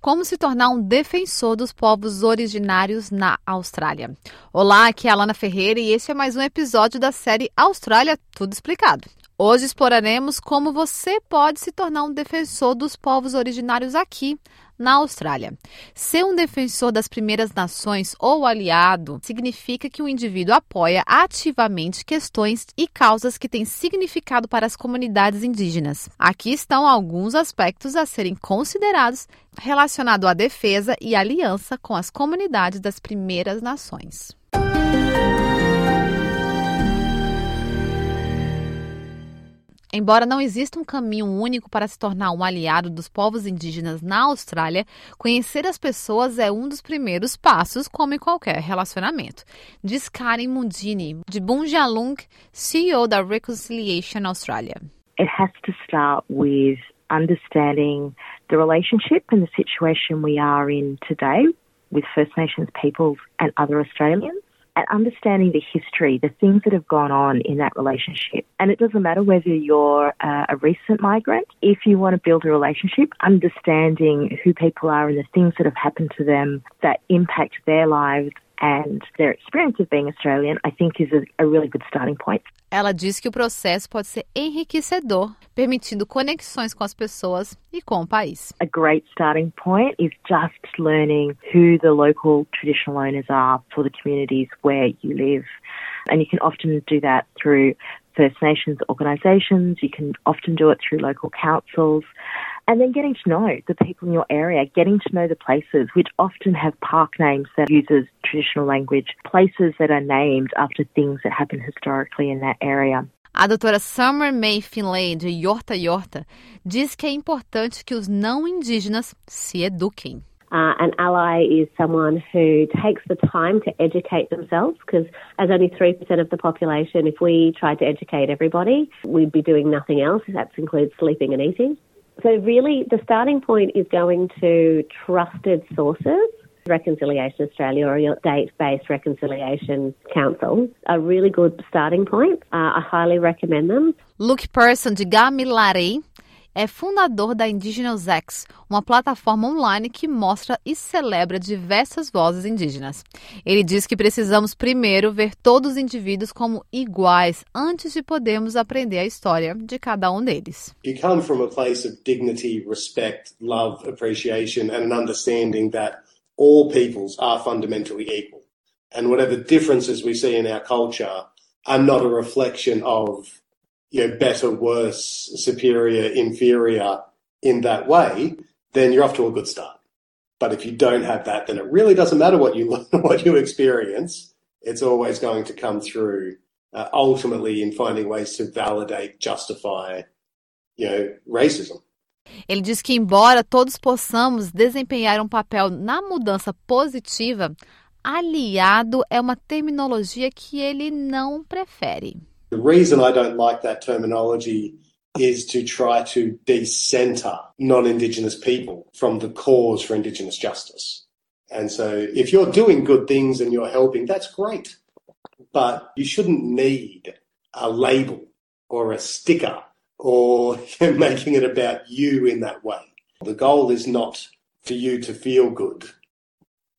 Como se tornar um defensor dos povos originários na Austrália. Olá, aqui é a Alana Ferreira e este é mais um episódio da série Austrália Tudo Explicado. Hoje exploraremos como você pode se tornar um defensor dos povos originários aqui na Austrália. Ser um defensor das primeiras nações ou aliado significa que o indivíduo apoia ativamente questões e causas que têm significado para as comunidades indígenas. Aqui estão alguns aspectos a serem considerados relacionados à defesa e aliança com as comunidades das primeiras nações. Embora não exista um caminho único para se tornar um aliado dos povos indígenas na Austrália, conhecer as pessoas é um dos primeiros passos, como em qualquer relacionamento. Diz Karen Mundini, de Bunjalung, CEO da Reconciliation Australia. It has to start with understanding the relationship and the situation we are in today with First Nations peoples and other Australians. And understanding the history, the things that have gone on in that relationship. And it doesn't matter whether you're uh, a recent migrant, if you want to build a relationship, understanding who people are and the things that have happened to them that impact their lives and their experience of being Australian, I think is a, a really good starting point. Ela diz que o processo pode ser enriquecedor, permitindo conexões com as pessoas e com o país. A great starting point is just learning who the local traditional owners are for the communities where you live. And you can often do that through First Nations organisations, you can often do it through local councils. And then getting to know the people in your area, getting to know the places, which often have park names that uses traditional language, places that are named after things that happened historically in that area. A doutora Summer May Finlay, de Yorta Yorta, diz que é importante que os não indígenas se eduquem. Uh, an ally is someone who takes the time to educate themselves because, as only 3% of the population, if we tried to educate everybody, we'd be doing nothing else. That includes sleeping and eating. So, really, the starting point is going to trusted sources. Reconciliation Australia or your date based reconciliation council a really good starting point. Uh, I highly recommend them. Luke Pearson de Gamilaroi é fundador da Indigenous X, uma plataforma online que mostra e celebra diversas vozes indígenas. Ele diz que precisamos primeiro ver todos os indivíduos como iguais antes de podermos aprender a história de cada um deles. You come from a place of dignity, respect, love, appreciation and an understanding that all peoples are fundamentally equal. And whatever differences we see in our culture are not a reflection of you know, better, worse, superior, inferior in that way, then you're off to a good start. But if you don't have that, then it really doesn't matter what you what you experience. It's always going to come through uh, ultimately in finding ways to validate, justify, you know, racism. Ele diz que, embora todos possamos desempenhar um papel na mudança positiva, aliado é uma terminologia que ele não prefere. The reason I don't like that terminology is to try to decenter non Indigenous people from the cause for Indigenous justice. And so if you're doing good things and you're helping, that's great. But you shouldn't need a label or a sticker or making it about you in that way. The goal is not for you to feel good.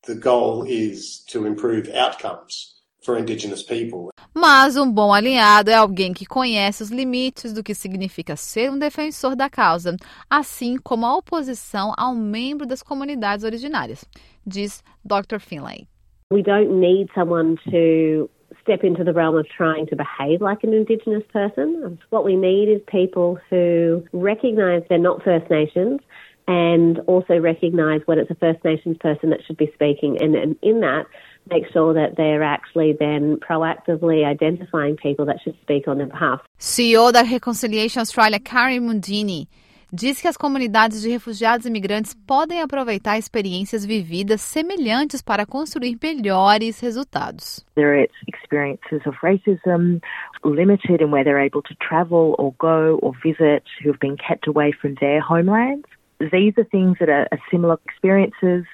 The goal is to improve outcomes for Indigenous people. Mas um bom alinhado é alguém que conhece os limites do que significa ser um defensor da causa, assim como a oposição a um membro das comunidades originárias, diz Dr. Finlay. We don't need someone to step into the realm of trying to behave like an Indigenous person. What we need is people who recognise they're not First Nations and also recognise when it's a First Nations person that should be speaking, and, and in that, make sure that they're actually then proactively identifying people that should speak on their behalf. CEO da Reconciliation Australia, Carrie Mundine, diz que as comunidades de refugiados e imigrantes podem aproveitar experiências vividas semelhantes para construir melhores resultados. There are experiences of racism, limited in where they're able to travel or go or visit, who have been kept away from their homelands. These are things that are, are similar experiences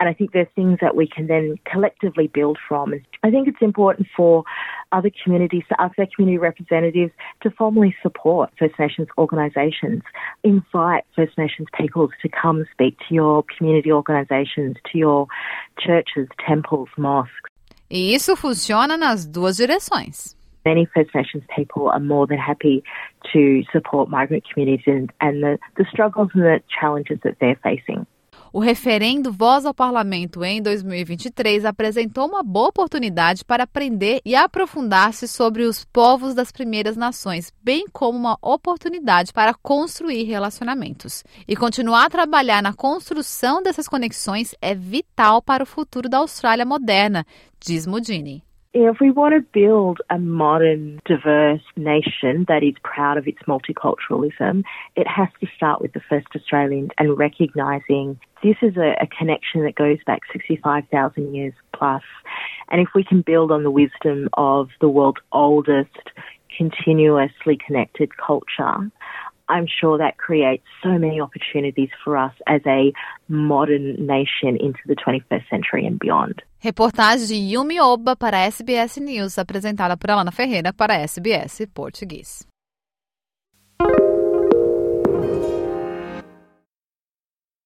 And I think there's things that we can then collectively build from. I think it's important for other communities, to ask their community representatives to formally support First Nations organisations. Invite First Nations peoples to come speak to your community organisations, to your churches, temples, mosques. E isso funciona nas duas direções. Many First Nations people are more than happy to support migrant communities and, and the, the struggles and the challenges that they're facing. O referendo Voz ao Parlamento em 2023 apresentou uma boa oportunidade para aprender e aprofundar-se sobre os povos das primeiras nações, bem como uma oportunidade para construir relacionamentos. E continuar a trabalhar na construção dessas conexões é vital para o futuro da Austrália moderna, diz Mudini. If we want to build a modern, diverse nation that is proud of its multiculturalism, it has to start with the first Australians and recognising this is a, a connection that goes back 65,000 years plus. And if we can build on the wisdom of the world's oldest, continuously connected culture, I'm sure that creates so many opportunities for us as a modern nation into the 21st century and beyond. Reportagem de Yumi Oba para SBS News, apresentada por Alana Ferreira para SBS Português.